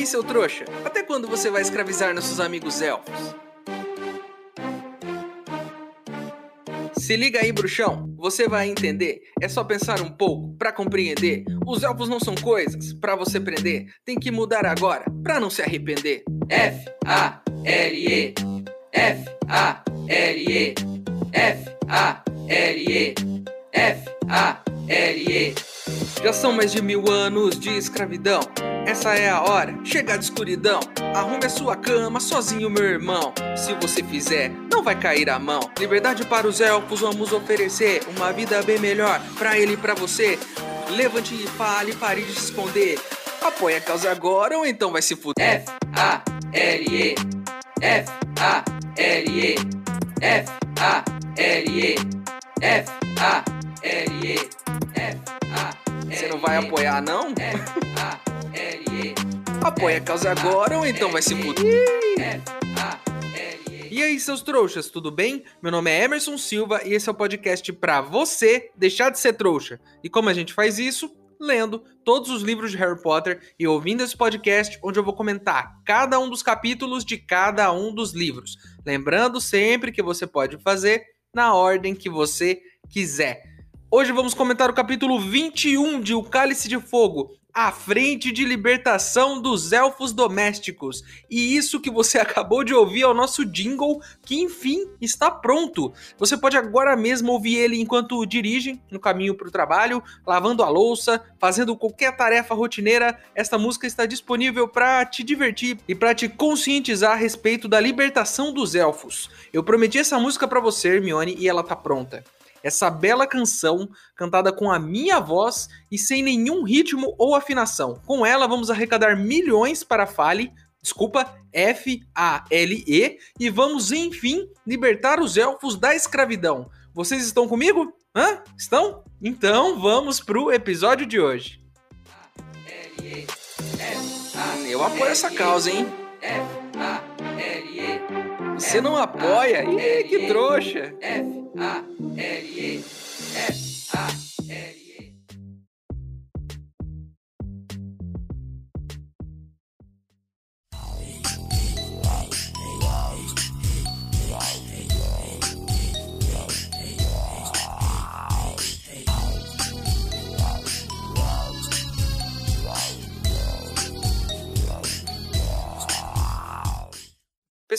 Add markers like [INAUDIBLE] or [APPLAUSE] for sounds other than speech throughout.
aí, seu trouxa? Até quando você vai escravizar nossos amigos elfos? Se liga aí, bruxão. Você vai entender. É só pensar um pouco para compreender. Os elfos não são coisas para você prender. Tem que mudar agora para não se arrepender. F A L E F A L E F A L E F A L E Já são mais de mil anos de escravidão. Essa é a hora, chega de escuridão. Arrume a sua cama sozinho, meu irmão. Se você fizer, não vai cair a mão. Liberdade para os elfos, vamos oferecer uma vida bem melhor para ele e para você. Levante e fale, pare de se esconder. Apoie a causa agora ou então vai se fuder. F A L E F A L E F A L E F A L E F A Você não vai apoiar não? [LAUGHS] F A causa agora ou então vai se fuder. E aí, seus trouxas, tudo bem? Meu nome é Emerson Silva e esse é o podcast para você deixar de ser trouxa. E como a gente faz isso? Lendo todos os livros de Harry Potter e ouvindo esse podcast, onde eu vou comentar cada um dos capítulos de cada um dos livros. Lembrando sempre que você pode fazer na ordem que você quiser. Hoje vamos comentar o capítulo 21 de O Cálice de Fogo, à frente de libertação dos elfos domésticos. E isso que você [LAUGHS] acabou de ouvir é o nosso jingle, que enfim está pronto. Você pode agora mesmo ouvir ele enquanto dirige no caminho para o trabalho, lavando a louça, fazendo qualquer tarefa rotineira. Esta música está disponível para te divertir e para te conscientizar a respeito da libertação dos elfos. Eu prometi essa música para você, Hermione, e ela tá pronta essa bela canção cantada com a minha voz e sem nenhum ritmo ou afinação. Com ela vamos arrecadar milhões para a Fale, desculpa, F-A-L-E, e vamos enfim libertar os elfos da escravidão. Vocês estão comigo? Hã? Estão? Então vamos pro episódio de hoje. Eu apoio essa causa, hein? Você não apoia? Ih, que trouxa! F-A-L-E F-A-L-E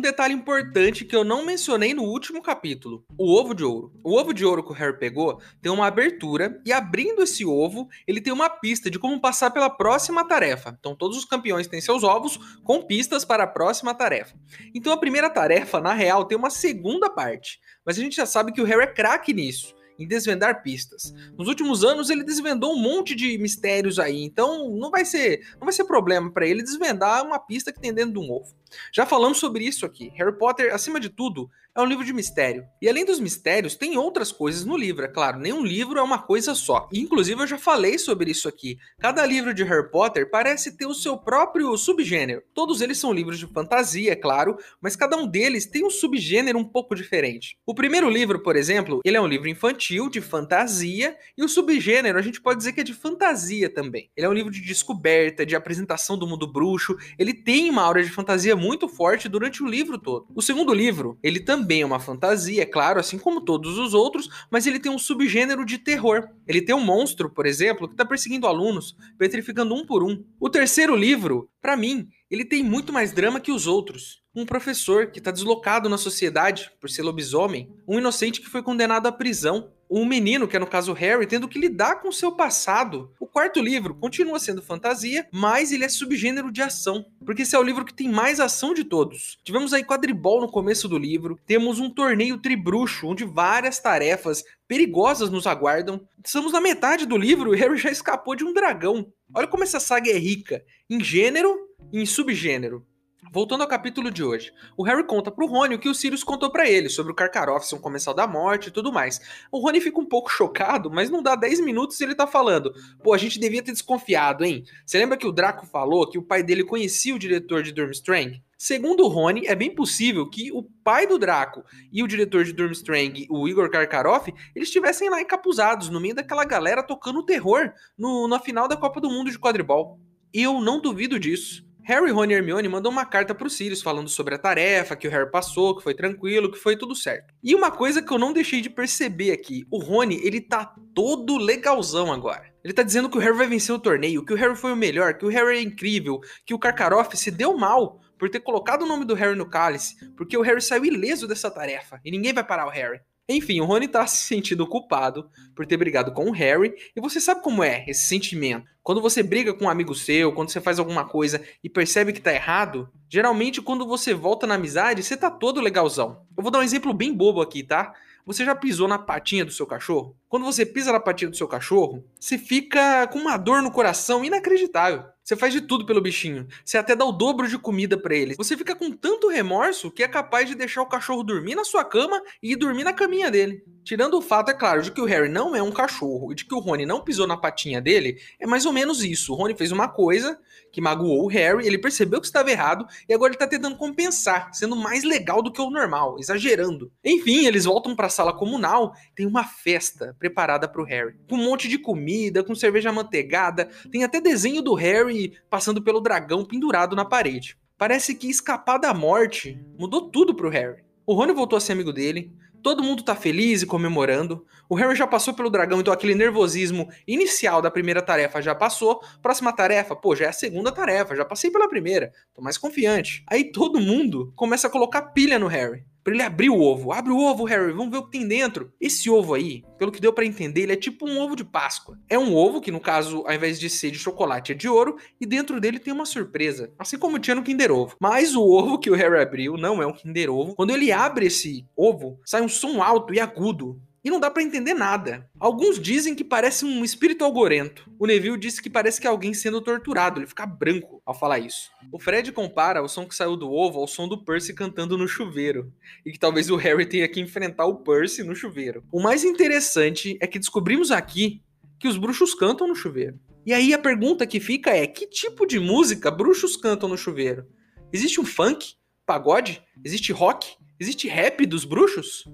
Um detalhe importante que eu não mencionei no último capítulo: o ovo de ouro. O ovo de ouro que o Harry pegou tem uma abertura, e abrindo esse ovo, ele tem uma pista de como passar pela próxima tarefa. Então, todos os campeões têm seus ovos com pistas para a próxima tarefa. Então, a primeira tarefa, na real, tem uma segunda parte. Mas a gente já sabe que o Harry é craque nisso em desvendar pistas. Nos últimos anos ele desvendou um monte de mistérios aí, então não vai ser, não vai ser problema para ele desvendar uma pista que tem dentro de um ovo. Já falamos sobre isso aqui. Harry Potter, acima de tudo, é um livro de mistério. E além dos mistérios, tem outras coisas no livro, é claro. Nenhum livro é uma coisa só. E, inclusive, eu já falei sobre isso aqui. Cada livro de Harry Potter parece ter o seu próprio subgênero. Todos eles são livros de fantasia, é claro, mas cada um deles tem um subgênero um pouco diferente. O primeiro livro, por exemplo, ele é um livro infantil, de fantasia, e o subgênero a gente pode dizer que é de fantasia também. Ele é um livro de descoberta, de apresentação do mundo bruxo. Ele tem uma aura de fantasia muito forte durante o livro todo. O segundo livro, ele também é uma fantasia, é claro, assim como todos os outros, mas ele tem um subgênero de terror. Ele tem um monstro, por exemplo, que está perseguindo alunos, petrificando um por um. O terceiro livro, para mim, ele tem muito mais drama que os outros. Um professor que está deslocado na sociedade por ser lobisomem, um inocente que foi condenado à prisão, um menino, que é no caso Harry, tendo que lidar com seu passado. O quarto livro continua sendo fantasia, mas ele é subgênero de ação, porque esse é o livro que tem mais ação de todos. Tivemos aí quadribol no começo do livro, temos um torneio tribruxo, onde várias tarefas perigosas nos aguardam. Estamos na metade do livro e Harry já escapou de um dragão. Olha como essa saga é rica em gênero em subgênero. Voltando ao capítulo de hoje, o Harry conta pro Rony o que o Sirius contou para ele sobre o Karkaroff ser um comensal da morte e tudo mais. O Rony fica um pouco chocado, mas não dá 10 minutos e ele tá falando: "Pô, a gente devia ter desconfiado, hein? Você lembra que o Draco falou que o pai dele conhecia o diretor de Durmstrang? Segundo o Rony, é bem possível que o pai do Draco e o diretor de Durmstrang, o Igor Karkaroff, eles estivessem lá encapuzados no meio daquela galera tocando terror no, na final da Copa do Mundo de quadribol. Eu não duvido disso. Harry, Ron e Hermione mandam uma carta pro Sirius falando sobre a tarefa, que o Harry passou, que foi tranquilo, que foi tudo certo. E uma coisa que eu não deixei de perceber aqui, o Rony, ele tá todo legalzão agora. Ele tá dizendo que o Harry vai vencer o torneio, que o Harry foi o melhor, que o Harry é incrível, que o Karkaroff se deu mal por ter colocado o nome do Harry no cálice, porque o Harry saiu ileso dessa tarefa e ninguém vai parar o Harry. Enfim, o Rony tá [LAUGHS] se sentindo culpado por ter brigado com o Harry, e você sabe como é esse sentimento. Quando você briga com um amigo seu, quando você faz alguma coisa e percebe que tá errado, geralmente quando você volta na amizade, você tá todo legalzão. Eu vou dar um exemplo bem bobo aqui, tá? Você já pisou na patinha do seu cachorro? Quando você pisa na patinha do seu cachorro, você fica com uma dor no coração inacreditável. Você faz de tudo pelo bichinho. Você até dá o dobro de comida para ele. Você fica com tanto remorso que é capaz de deixar o cachorro dormir na sua cama e ir dormir na caminha dele. Tirando o fato, é claro, de que o Harry não é um cachorro e de que o Rony não pisou na patinha dele, é mais ou menos isso. O Rony fez uma coisa que magoou o Harry, ele percebeu que estava errado e agora ele tá tentando compensar, sendo mais legal do que o normal, exagerando. Enfim, eles voltam para a sala comunal, tem uma festa preparada para o Harry, com um monte de comida, com cerveja manteigada, tem até desenho do Harry passando pelo dragão pendurado na parede. Parece que escapar da morte mudou tudo pro Harry. O Rony voltou a ser amigo dele, Todo mundo tá feliz e comemorando. O Harry já passou pelo dragão, então aquele nervosismo inicial da primeira tarefa já passou. Próxima tarefa, pô, já é a segunda tarefa, já passei pela primeira, tô mais confiante. Aí todo mundo começa a colocar pilha no Harry para ele abrir o ovo. Abre o ovo, Harry, vamos ver o que tem dentro. Esse ovo aí, pelo que deu para entender, ele é tipo um ovo de Páscoa. É um ovo que, no caso, ao invés de ser de chocolate, é de ouro, e dentro dele tem uma surpresa, assim como tinha no Kinder Ovo. Mas o ovo que o Harry abriu não é um Kinder Ovo. Quando ele abre esse ovo, sai um som alto e agudo e não dá para entender nada. Alguns dizem que parece um espírito algorento. O Neville disse que parece que é alguém sendo torturado, ele fica branco ao falar isso. O Fred compara o som que saiu do ovo ao som do Percy cantando no chuveiro, e que talvez o Harry tenha que enfrentar o Percy no chuveiro. O mais interessante é que descobrimos aqui que os bruxos cantam no chuveiro. E aí a pergunta que fica é: que tipo de música bruxos cantam no chuveiro? Existe um funk? Pagode? Existe rock? Existe rap dos bruxos?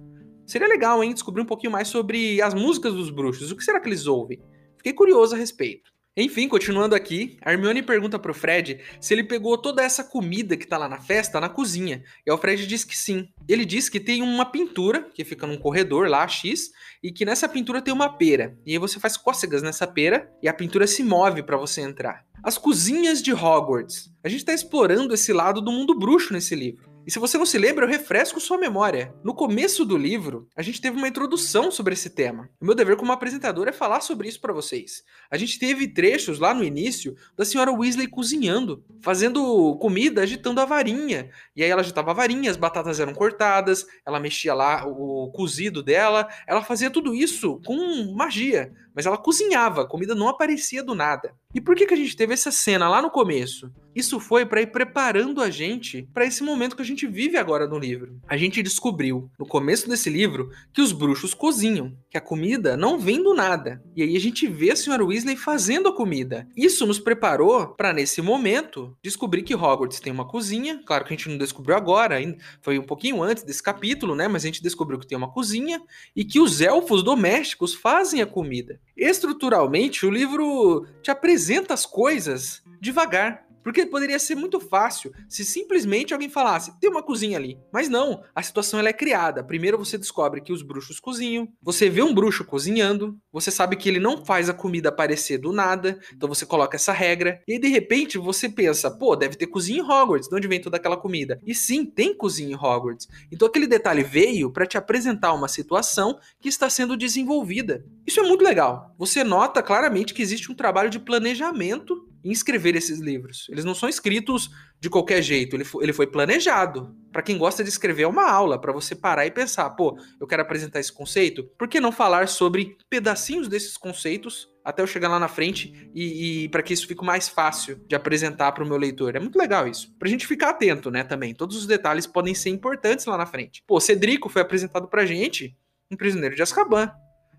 Seria legal, hein, descobrir um pouquinho mais sobre as músicas dos bruxos. O que será que eles ouvem? Fiquei curioso a respeito. Enfim, continuando aqui, a Hermione pergunta pro Fred se ele pegou toda essa comida que tá lá na festa na cozinha. E o Fred diz que sim. Ele diz que tem uma pintura que fica num corredor lá, X, e que nessa pintura tem uma pera. E aí você faz cócegas nessa pera e a pintura se move para você entrar. As cozinhas de Hogwarts. A gente tá explorando esse lado do mundo bruxo nesse livro. E se você não se lembra, eu refresco sua memória. No começo do livro, a gente teve uma introdução sobre esse tema. O meu dever como apresentador é falar sobre isso para vocês. A gente teve trechos lá no início da senhora Weasley cozinhando, fazendo comida, agitando a varinha. E aí ela agitava a varinha, as batatas eram cortadas, ela mexia lá o cozido dela, ela fazia tudo isso com magia mas ela cozinhava, a comida não aparecia do nada. E por que, que a gente teve essa cena lá no começo? Isso foi para ir preparando a gente para esse momento que a gente vive agora no livro. A gente descobriu, no começo desse livro, que os bruxos cozinham, que a comida não vem do nada. E aí a gente vê a senhora Weasley fazendo a comida. Isso nos preparou para nesse momento descobrir que Hogwarts tem uma cozinha. Claro que a gente não descobriu agora, foi um pouquinho antes desse capítulo, né? Mas a gente descobriu que tem uma cozinha e que os elfos domésticos fazem a comida. Estruturalmente, o livro te apresenta as coisas devagar. Porque poderia ser muito fácil se simplesmente alguém falasse, tem uma cozinha ali. Mas não, a situação ela é criada. Primeiro você descobre que os bruxos cozinham, você vê um bruxo cozinhando, você sabe que ele não faz a comida aparecer do nada, então você coloca essa regra, e aí de repente você pensa, pô, deve ter cozinha em Hogwarts, de onde vem toda aquela comida? E sim, tem cozinha em Hogwarts. Então aquele detalhe veio para te apresentar uma situação que está sendo desenvolvida. Isso é muito legal. Você nota claramente que existe um trabalho de planejamento em escrever esses livros. Eles não são escritos de qualquer jeito, ele foi, planejado. Para quem gosta de escrever, é uma aula, para você parar e pensar: pô, eu quero apresentar esse conceito, por que não falar sobre pedacinhos desses conceitos até eu chegar lá na frente e, e para que isso fique mais fácil de apresentar para o meu leitor. É muito legal isso. Pra gente ficar atento, né, também. Todos os detalhes podem ser importantes lá na frente. Pô, Cedrico foi apresentado pra gente em Prisioneiro de Azkaban.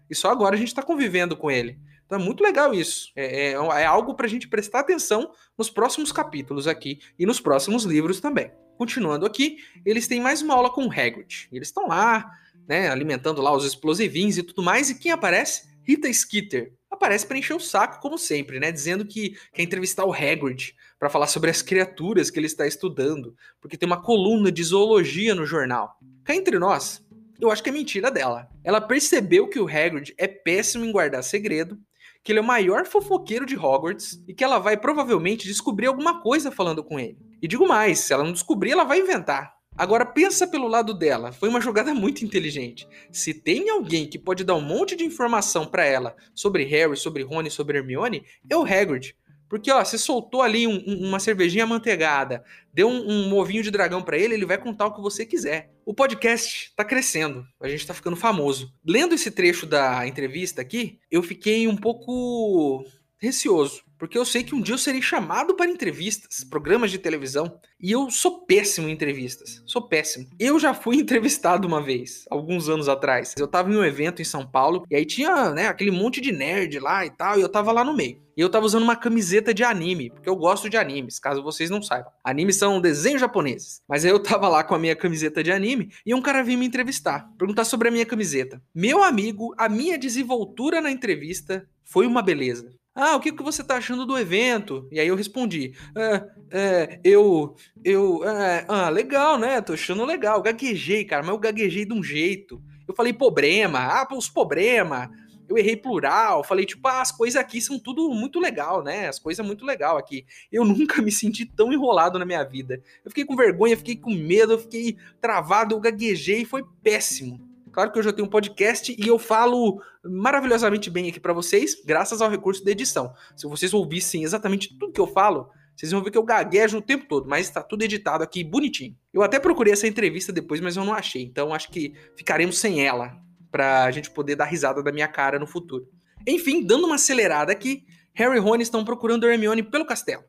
E só agora a gente tá convivendo com ele. Então é muito legal isso. É, é, é algo pra gente prestar atenção nos próximos capítulos aqui e nos próximos livros também. Continuando aqui, eles têm mais uma aula com o Hagrid. Eles estão lá, né, alimentando lá os explosivinhos e tudo mais, e quem aparece? Rita Skeeter, aparece para encher o saco, como sempre, né? Dizendo que quer entrevistar o Hagrid para falar sobre as criaturas que ele está estudando, porque tem uma coluna de zoologia no jornal. Cá entre nós, eu acho que é mentira dela. Ela percebeu que o Hagrid é péssimo em guardar segredo, que ele é o maior fofoqueiro de Hogwarts e que ela vai provavelmente descobrir alguma coisa falando com ele. E digo mais, se ela não descobrir, ela vai inventar. Agora pensa pelo lado dela, foi uma jogada [LAUGHS] muito inteligente. Se tem alguém que pode dar um monte de informação para ela sobre Harry, sobre Rony, sobre Hermione, é o Hagrid. Porque, ó, você soltou ali um, um, uma cervejinha manteigada, deu um, um ovinho de dragão para ele, ele vai contar o que você quiser. O podcast tá crescendo, a gente tá ficando famoso. Lendo esse trecho da entrevista aqui, eu fiquei um pouco receoso porque eu sei que um dia eu serei chamado para entrevistas, programas de televisão, e eu sou péssimo em entrevistas. Sou péssimo. Eu já fui [LAUGHS] entrevistado uma vez, alguns anos atrás. Eu tava em um evento em São Paulo, e aí tinha, né, aquele monte de nerd lá e tal, e eu tava lá no meio. E eu tava usando uma camiseta de anime, porque eu gosto de animes, caso vocês não saibam. Animes são desenhos japoneses. Mas aí eu tava lá com a minha camiseta de anime e um cara veio me entrevistar, perguntar sobre a minha camiseta. Meu amigo, a minha desenvoltura na entrevista foi uma beleza. Ah, o que, que você tá achando do evento? E aí eu respondi: é, é, eu. Eu. É, ah, legal, né? Tô achando legal. Gaguejei, cara, mas eu gaguejei de um jeito. Eu falei problema, ah, os problema. Eu errei plural, falei, tipo, ah, as coisas aqui são tudo muito legal, né? As coisas muito legal aqui. Eu nunca me senti tão enrolado na minha vida. Eu fiquei com vergonha, fiquei com medo, eu fiquei travado, eu gaguejei, foi péssimo. Claro que hoje eu tenho um podcast e eu falo maravilhosamente bem aqui para vocês, graças ao recurso da edição. Se vocês ouvissem exatamente tudo que eu falo, vocês vão ver que eu gaguejo o tempo todo, mas está tudo editado aqui bonitinho. Eu até procurei essa entrevista depois, mas eu não achei. Então acho que ficaremos sem ela pra gente poder dar risada da minha cara no futuro. Enfim, dando uma acelerada aqui, Harry e Rony estão procurando Hermione pelo castelo.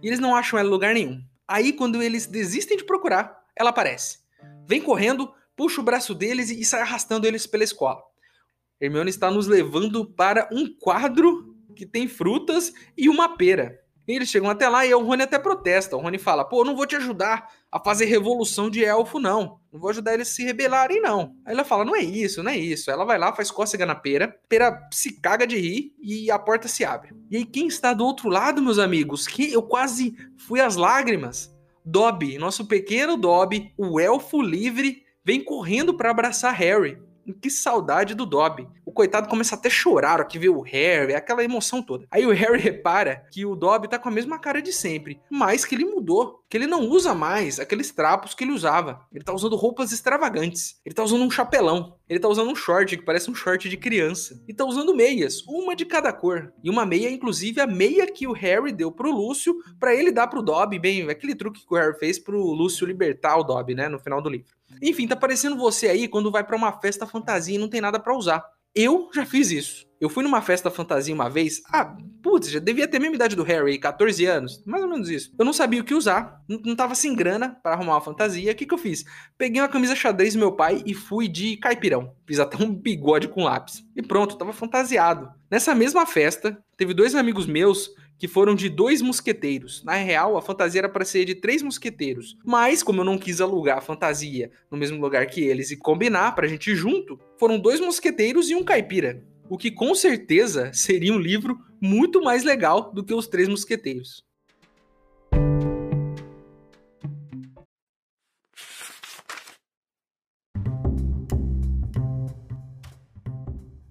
E eles não acham ela em lugar nenhum. Aí, quando eles desistem de procurar, ela aparece. Vem correndo, puxa o braço deles e sai arrastando eles pela escola. Hermione está nos levando para um quadro que tem frutas e uma pera. E eles chegam até lá e o Rony até protesta. O Rony fala: pô, não vou te ajudar a fazer revolução de elfo, não. Não vou ajudar eles a se rebelarem, não. Aí ela fala: não é isso, não é isso. Ela vai lá, faz cócega na pera, pera se caga de rir e a porta se abre. E aí, quem está do outro lado, meus amigos? Que eu quase fui às lágrimas. Dobby, nosso pequeno Dobby, o elfo livre vem correndo para abraçar Harry. Que saudade do Dobby. O coitado começa até a chorar ó, que vê o Harry, aquela emoção toda. Aí o Harry [LAUGHS] repara que o Dobby tá com a mesma cara de sempre, mas que ele mudou, que ele não usa mais aqueles trapos que ele usava. Ele tá usando roupas extravagantes. Ele tá usando um chapelão. Ele tá usando um short que parece um short de criança. E tá usando meias, uma de cada cor. E uma meia, inclusive, a meia que o Harry deu pro Lúcio para ele dar pro Dobby. Bem, aquele truque que o Harry fez pro Lúcio libertar o Dobby, né, no final do livro. Enfim, tá parecendo você aí quando vai para uma festa fantasia e não tem nada para usar. Eu já fiz isso. Eu fui numa festa fantasia uma vez. Ah, putz, já devia ter a mesma idade do Harry, 14 anos. Mais ou menos isso. Eu não sabia o que usar. Não, tava sem grana para arrumar uma fantasia. O que, que eu fiz? Peguei uma camisa xadrez do meu pai e fui de caipirão. Fiz até um bigode com lápis. E pronto, tava fantasiado. Nessa mesma festa, teve dois amigos meus que foram de dois mosqueteiros. Na real, a fantasia era para ser de três mosqueteiros. Mas, como eu não quis alugar a fantasia no mesmo lugar que eles e combinar pra gente ir junto, foram dois mosqueteiros e um caipira. O que com certeza seria um livro muito mais legal do que os três mosqueteiros.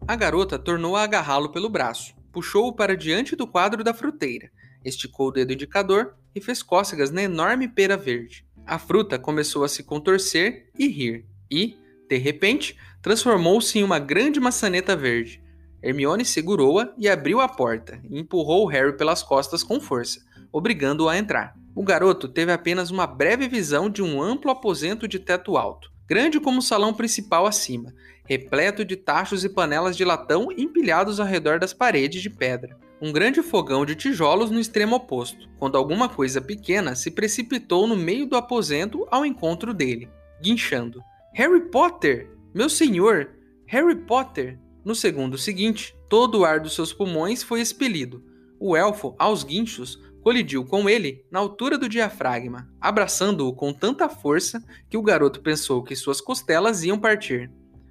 A garota tornou a agarrá-lo pelo braço puxou-o para diante do quadro da fruteira, esticou o dedo indicador e fez cócegas na enorme pera verde. A fruta começou a se contorcer e rir, e, de repente, transformou-se em uma grande maçaneta verde. Hermione segurou-a e abriu a porta, e empurrou Harry pelas costas com força, obrigando-o a entrar. O garoto teve apenas uma breve visão de um amplo aposento de teto alto, grande como o salão principal acima, repleto de tachos e panelas de latão empilhados ao redor das paredes de pedra. Um grande fogão de tijolos no extremo oposto, quando alguma coisa pequena se precipitou no meio do aposento ao encontro dele, guinchando. Harry Potter! Meu senhor! Harry Potter! No segundo seguinte, todo o ar dos seus pulmões foi expelido. O elfo, aos guinchos, colidiu com ele na altura do diafragma, abraçando-o com tanta força que o garoto pensou que suas costelas iam partir.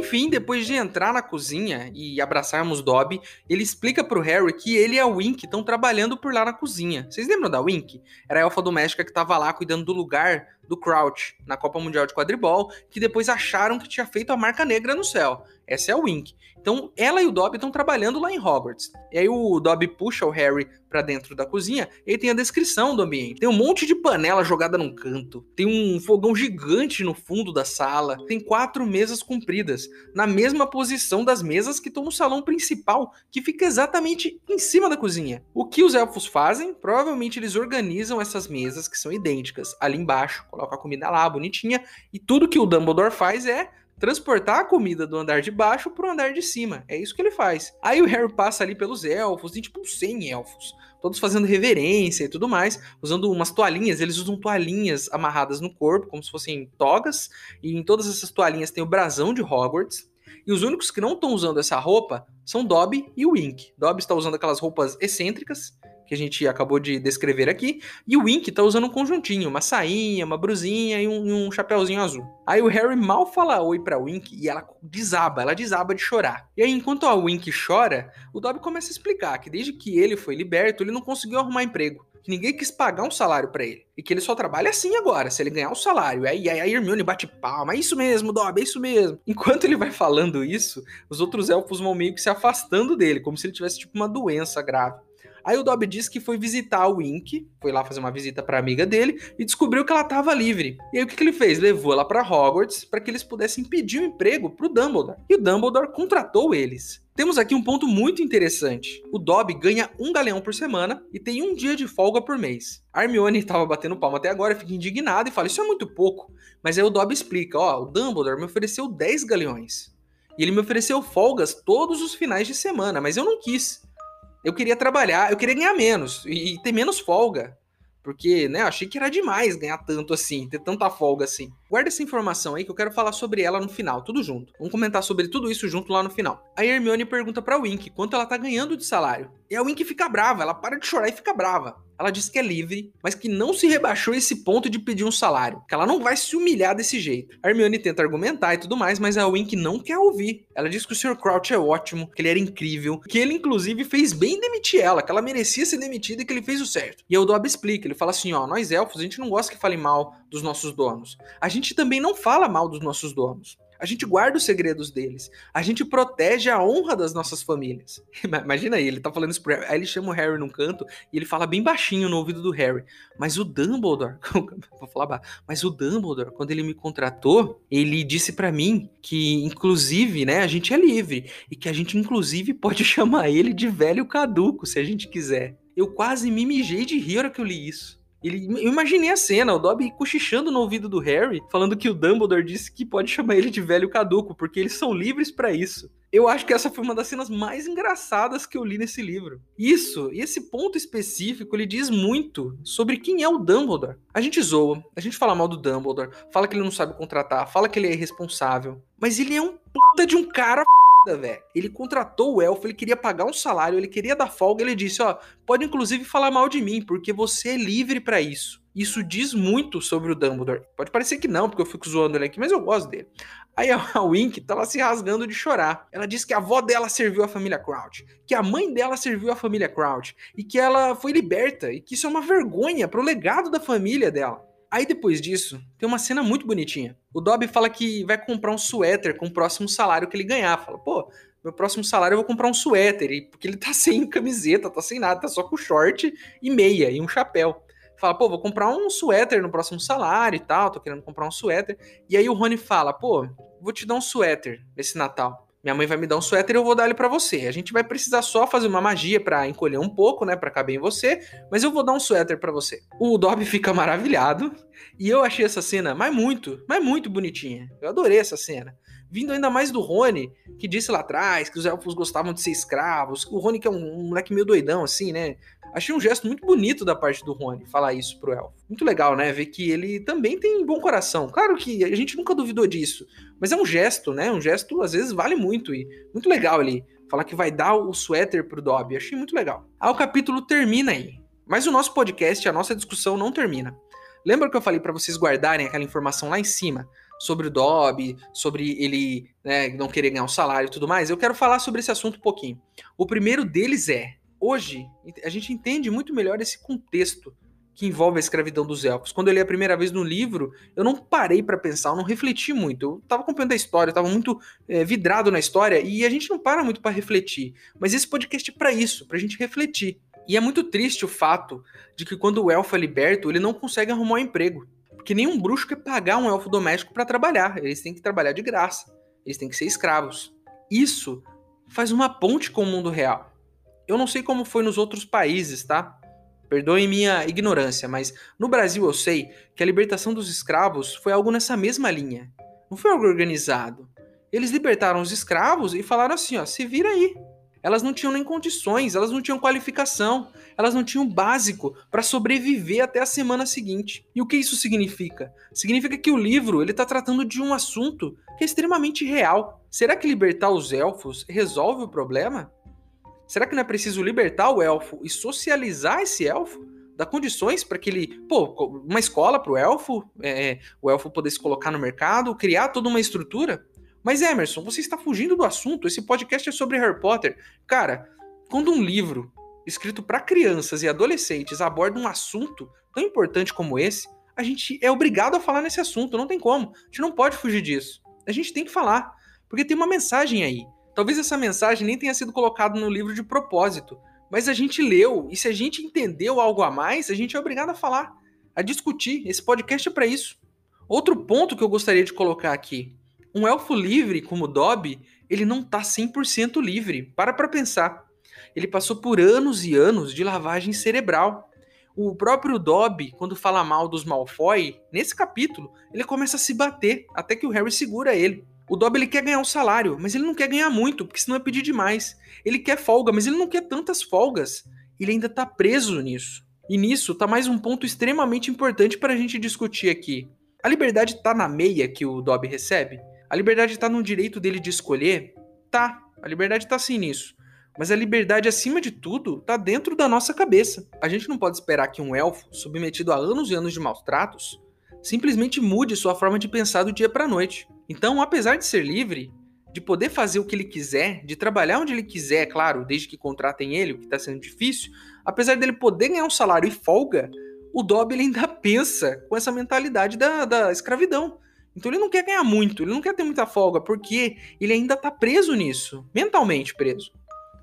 Enfim, depois de entrar na cozinha e abraçarmos Dobby, ele explica pro Harry que ele e a Wink estão trabalhando por lá na cozinha. Vocês lembram da Wink? Era a elfa doméstica que estava lá cuidando do lugar do Crouch na Copa Mundial de Quadribol, que depois acharam que tinha feito a marca negra no céu. Essa é a Wink. Então, ela e o Dobby estão trabalhando lá em Hogwarts. E aí o Dobby puxa o Harry para dentro da cozinha e tem a descrição do ambiente. Tem um monte de panela jogada num canto, tem um fogão gigante no fundo da sala, tem quatro mesas compridas, na mesma posição das mesas que estão no salão principal, que fica exatamente em cima da cozinha. O que os elfos fazem? Provavelmente eles organizam essas mesas que são idênticas ali embaixo, colocam a comida lá bonitinha, e tudo que o Dumbledore faz é transportar a comida do andar de baixo pro andar de cima. É isso que ele faz. Aí o Harry passa ali pelos elfos, tem tipo 100 elfos, todos fazendo reverência e tudo mais, usando umas toalhinhas. Eles usam toalhinhas amarradas no corpo, como se fossem togas, e em todas essas toalhinhas tem o brasão de Hogwarts. E os únicos que não estão usando essa roupa são Dobby e Wink. Dobby está usando aquelas roupas excêntricas que a gente acabou de descrever aqui, e o Wink tá usando um conjuntinho, uma sainha, uma brusinha e um, um chapéuzinho azul. Aí o Harry mal fala oi pra Wink e ela desaba, ela desaba de chorar. E aí, enquanto a Wink chora, o Dobby começa a explicar que desde que ele foi liberto, ele não conseguiu arrumar emprego que ninguém quis pagar um salário para ele. E que ele só trabalha assim agora, se ele ganhar um salário. Aí, aí a Hermione bate palma. É isso mesmo, Dobby, é isso mesmo. Enquanto ele vai falando isso, os outros elfos vão meio que se afastando dele, como se ele tivesse tipo uma doença grave. Aí o Dobby disse que foi visitar o Wink, foi lá fazer uma visita para amiga dele e descobriu que ela estava livre. E aí o que, que ele fez? Levou ela para Hogwarts para que eles pudessem pedir um emprego pro Dumbledore. E o Dumbledore contratou eles. Temos aqui um ponto muito interessante. O Dobby ganha um galeão por semana e tem um dia de folga por mês. A Hermione [LAUGHS] estava batendo palma até agora, fica indignada e fala: Isso é muito pouco. Mas aí o Dobby explica: Ó, o Dumbledore me ofereceu 10 galeões. E ele me ofereceu folgas todos os finais de semana, mas eu não quis. Eu queria trabalhar, eu queria ganhar menos e, ter menos folga. Porque, né, achei que era demais ganhar tanto assim, ter tanta folga assim. Guarda essa informação aí que eu quero falar sobre ela no final, tudo junto. Vamos comentar sobre tudo isso junto lá no final. A Hermione pergunta pra Wink quanto ela tá ganhando de salário. E a Wink fica brava, ela para de chorar e fica brava. Ela diz que é livre, mas que não se rebaixou esse ponto de pedir um salário, que ela não vai se humilhar desse jeito. A Hermione tenta argumentar e tudo mais, mas a Wink não quer ouvir. Ela diz que o Sr. Crouch é ótimo, que ele era incrível, que ele inclusive fez bem demitir ela, que ela merecia ser demitida e que ele fez o certo. E o Dobby explica, ele fala assim, ó, nós elfos, a gente não gosta que falem mal dos nossos donos. A gente também não fala mal dos nossos donos. A gente guarda os segredos deles. A gente protege a honra das nossas famílias. [LAUGHS] Imagina aí, ele tá falando isso pro Harry. Aí ele chama o Harry num canto e ele fala bem baixinho no ouvido do Harry. Mas o Dumbledore, [LAUGHS] vou falar, mas o Dumbledore, quando ele me contratou, ele disse para mim que, inclusive, né, a gente é livre e que a gente, inclusive, pode [LAUGHS] chamar ele de velho caduco, se a gente quiser. Eu quase me mijei de rir na hora que eu li isso. Ele, eu imaginei a cena, o Dobby cochichando no ouvido do Harry, falando que o Dumbledore disse que pode chamar ele de velho caduco, porque eles são livres para isso. Eu acho que essa foi uma das cenas mais engraçadas que eu li nesse livro. Isso, e esse ponto específico, ele diz muito sobre quem é o Dumbledore. A gente zoa, a gente fala mal do Dumbledore, fala que ele não sabe contratar, fala que ele é irresponsável, mas ele é um puta de um cara velho. Ele contratou o elfo, ele queria pagar um salário, ele queria dar folga, ele disse, ó, pode inclusive falar mal de mim, porque você é livre para isso. Isso diz muito sobre o Dumbledore. Pode parecer que não, porque eu fico zoando ele aqui, mas eu gosto dele. Aí a Wink tá lá se rasgando de chorar. Ela diz que a avó dela serviu a família Crouch, que a mãe dela serviu a família Crouch, e que ela foi liberta, e que isso é uma vergonha pro legado da família dela. Aí depois disso, tem uma cena muito bonitinha. O Dobby fala que vai comprar um suéter com o próximo salário que ele ganhar. Fala, pô, meu próximo salário eu vou comprar um suéter, porque ele tá [LAUGHS] sem camiseta, tá sem nada, tá só com short e meia e um chapéu fala, pô, vou comprar um suéter no próximo salário e tal, tô querendo comprar um suéter. E aí o Rony fala, pô, vou te dar um suéter nesse Natal. Minha mãe vai me dar um suéter e eu vou dar ele para você. A gente vai precisar só fazer uma magia para encolher um pouco, né, para caber em você, mas eu vou dar um suéter para você. O Dobby fica maravilhado e eu achei essa cena, mas muito, mas muito bonitinha. Eu adorei essa cena. Vindo ainda mais do Rony, que disse lá atrás que os elfos gostavam de ser escravos. O Rony que é um, um moleque meio doidão assim, né? Achei um gesto muito bonito da parte do Rony falar isso pro elfo. Muito legal, né? Ver que ele também tem bom coração. Claro que a gente nunca duvidou disso, mas é um gesto, né? Um gesto às vezes vale muito e muito legal ele falar que vai dar o suéter pro Dobby. Achei muito legal. Ah, o capítulo termina aí. Mas o nosso podcast, a nossa discussão não termina. Lembra que eu falei para vocês guardarem aquela informação lá em cima sobre o Dobby, sobre ele né, não querer ganhar um salário e tudo mais? Eu quero falar sobre esse assunto um pouquinho. O primeiro deles é hoje a gente entende muito melhor esse contexto que envolve a escravidão dos elfos. Quando eu li a primeira vez no livro, eu não parei para pensar, eu não refleti muito. Eu estava acompanhando a história, eu tava muito é, vidrado na história e a gente não para muito para refletir. Mas esse podcast é para isso, para a gente refletir. E é muito triste o fato de que quando o elfo é liberto, ele não consegue arrumar um emprego. Porque nenhum bruxo quer pagar um elfo doméstico para trabalhar. Eles têm que trabalhar de graça. Eles têm que ser escravos. Isso faz uma ponte com o mundo real. Eu não sei como foi nos outros países, tá? Perdoem minha ignorância, mas no Brasil eu sei que a libertação dos escravos foi algo nessa mesma linha. Não foi algo organizado. Eles libertaram os escravos e falaram assim, ó, se vira aí. Elas não tinham nem condições, elas não tinham qualificação, elas não tinham básico para sobreviver até a semana seguinte. E o que isso significa? Significa que o livro ele está tratando de um assunto que é extremamente real. Será que libertar os elfos resolve o problema? Será que não é preciso libertar o elfo e socializar esse elfo? Dar condições para que ele. Pô, uma escola para o elfo, é, o elfo poder se colocar no mercado, criar toda uma estrutura? Mas Emerson, você está fugindo do assunto. Esse podcast é sobre Harry Potter. Cara, quando um livro escrito para crianças e adolescentes aborda um assunto tão importante como esse, a gente é obrigado a falar nesse assunto. Não tem como. A gente não pode fugir disso. A gente tem que falar. Porque tem uma mensagem aí. Talvez essa mensagem nem tenha sido colocada no livro de propósito, mas a gente leu e se a gente entendeu algo a mais, a gente é obrigado a falar, a discutir. Esse podcast é para isso. Outro ponto que eu gostaria de colocar aqui: um elfo livre como Dobby, ele não tá 100% livre. Para para pensar. Ele passou por anos e anos de lavagem cerebral. O próprio Dobby, quando fala mal dos Malfoy, nesse capítulo, ele começa a se bater até que o Harry segura ele. O Dobby ele quer ganhar um salário, mas ele não quer ganhar muito, porque senão é pedir demais. Ele quer folga, mas ele não quer tantas folgas. Ele ainda tá preso nisso. E nisso tá mais um ponto extremamente importante para a gente discutir aqui. A liberdade tá na meia que o Dobby recebe? A liberdade tá no direito dele de escolher? Tá, a liberdade tá sim nisso. Mas a liberdade, acima de tudo, tá dentro da nossa cabeça. A gente não pode esperar que um elfo, submetido a anos e anos de maus tratos, simplesmente mude sua forma de pensar do dia para noite. Então, apesar de ser livre, de poder fazer o que ele quiser, de trabalhar onde ele quiser, claro, desde que contratem ele, o que está sendo difícil, apesar dele poder ganhar um salário e folga, o Dobby ainda [LAUGHS] pensa com essa mentalidade da, da escravidão. Então ele não quer ganhar muito, ele não quer ter muita folga, porque ele ainda está preso nisso, mentalmente preso.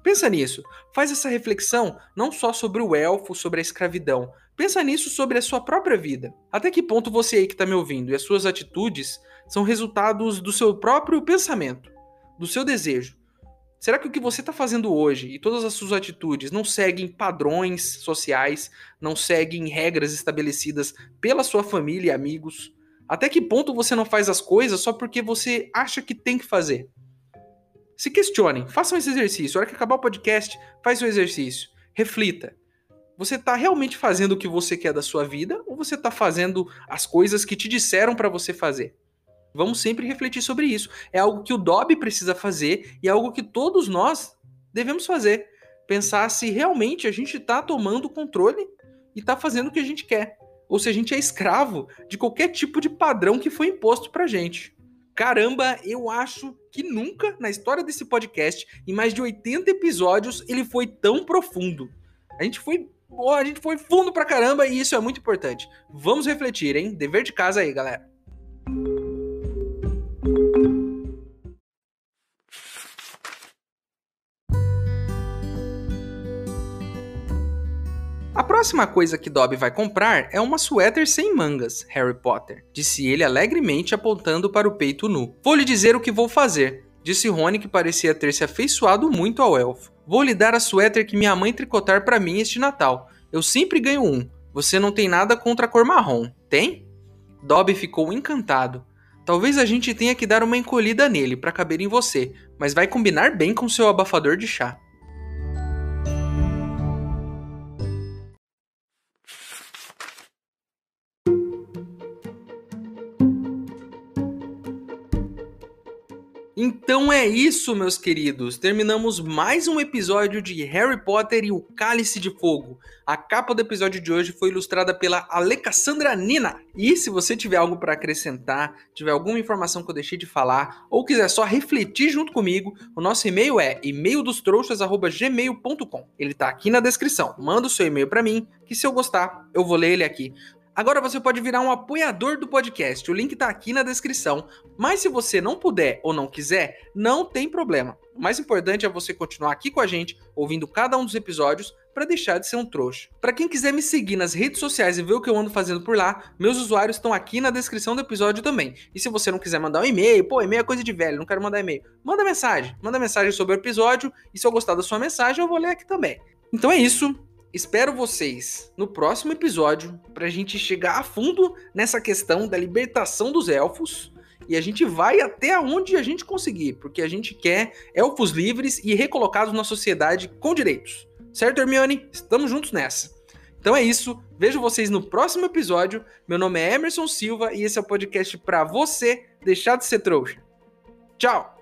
Pensa nisso, faz essa reflexão não só sobre o elfo, sobre a escravidão, pensa nisso sobre a sua própria vida. Até que ponto você aí que está me ouvindo e as suas atitudes são resultados do seu próprio pensamento, do seu desejo. Será que o que você está fazendo hoje e todas as suas atitudes não seguem padrões sociais, não seguem regras estabelecidas pela sua família e amigos? Até que ponto você não faz as coisas só porque você acha que tem que fazer? Se questionem, façam esse exercício. A hora que acabar o podcast, faz o exercício. Reflita. Você está realmente fazendo o que você quer da sua vida ou você está fazendo as coisas que te disseram para você fazer? Vamos sempre refletir sobre isso. É algo que o Dobby precisa fazer e é algo que todos nós devemos fazer. Pensar se realmente a gente está tomando controle e está fazendo o que a gente quer. Ou se a gente é escravo de qualquer tipo de padrão que foi imposto pra gente. Caramba, eu acho que nunca na história desse podcast, em mais de 80 episódios, ele foi tão profundo. A gente foi, oh, a gente foi fundo pra caramba e isso é muito importante. Vamos refletir, hein? Dever de casa aí, galera. Próxima coisa que Dobby vai comprar é uma suéter sem mangas, Harry Potter, disse ele alegremente apontando para o peito nu. Vou lhe dizer o que vou fazer, disse Rony que parecia ter se afeiçoado muito ao elfo. Vou lhe dar a suéter que minha mãe tricotar para mim este Natal. Eu sempre ganho um. Você não tem nada contra a cor marrom, tem? Dobby ficou encantado. Talvez a gente tenha que dar uma encolhida nele para caber em você, mas vai combinar bem com seu abafador de chá. Então é isso, meus queridos. Terminamos mais um episódio de Harry Potter e o Cálice de Fogo. A capa do episódio de hoje foi ilustrada pela Alexandra Nina. E se você tiver algo para acrescentar, tiver alguma informação que eu deixei de falar, ou quiser só refletir junto comigo, o nosso e-mail é e-maildostrouxas@gmail.com. Ele tá aqui na descrição. Manda o seu e-mail para mim, que se eu gostar, eu vou ler ele aqui. Agora você pode virar um apoiador do podcast, o link tá aqui na descrição. Mas se você não puder ou não quiser, não tem problema. O mais importante é você continuar aqui com a gente, ouvindo cada um dos episódios, para deixar de ser um trouxa. Para quem quiser me seguir nas redes sociais e ver o que eu ando fazendo por lá, meus usuários estão aqui na descrição do episódio também. E se você não quiser mandar um e-mail, pô, e-mail é coisa de velho, não quero mandar e-mail. Manda mensagem, manda mensagem sobre o episódio e se eu gostar da sua mensagem, eu vou ler aqui também. Então é isso. Espero vocês no próximo episódio para a gente chegar a fundo nessa questão da libertação dos elfos e a gente vai até onde a gente conseguir, porque a gente quer elfos livres e recolocados na sociedade com direitos. Certo, Hermione? Estamos juntos nessa. Então é isso. Vejo vocês no próximo episódio. Meu nome é Emerson Silva e esse é o podcast para você deixar de ser trouxa. Tchau!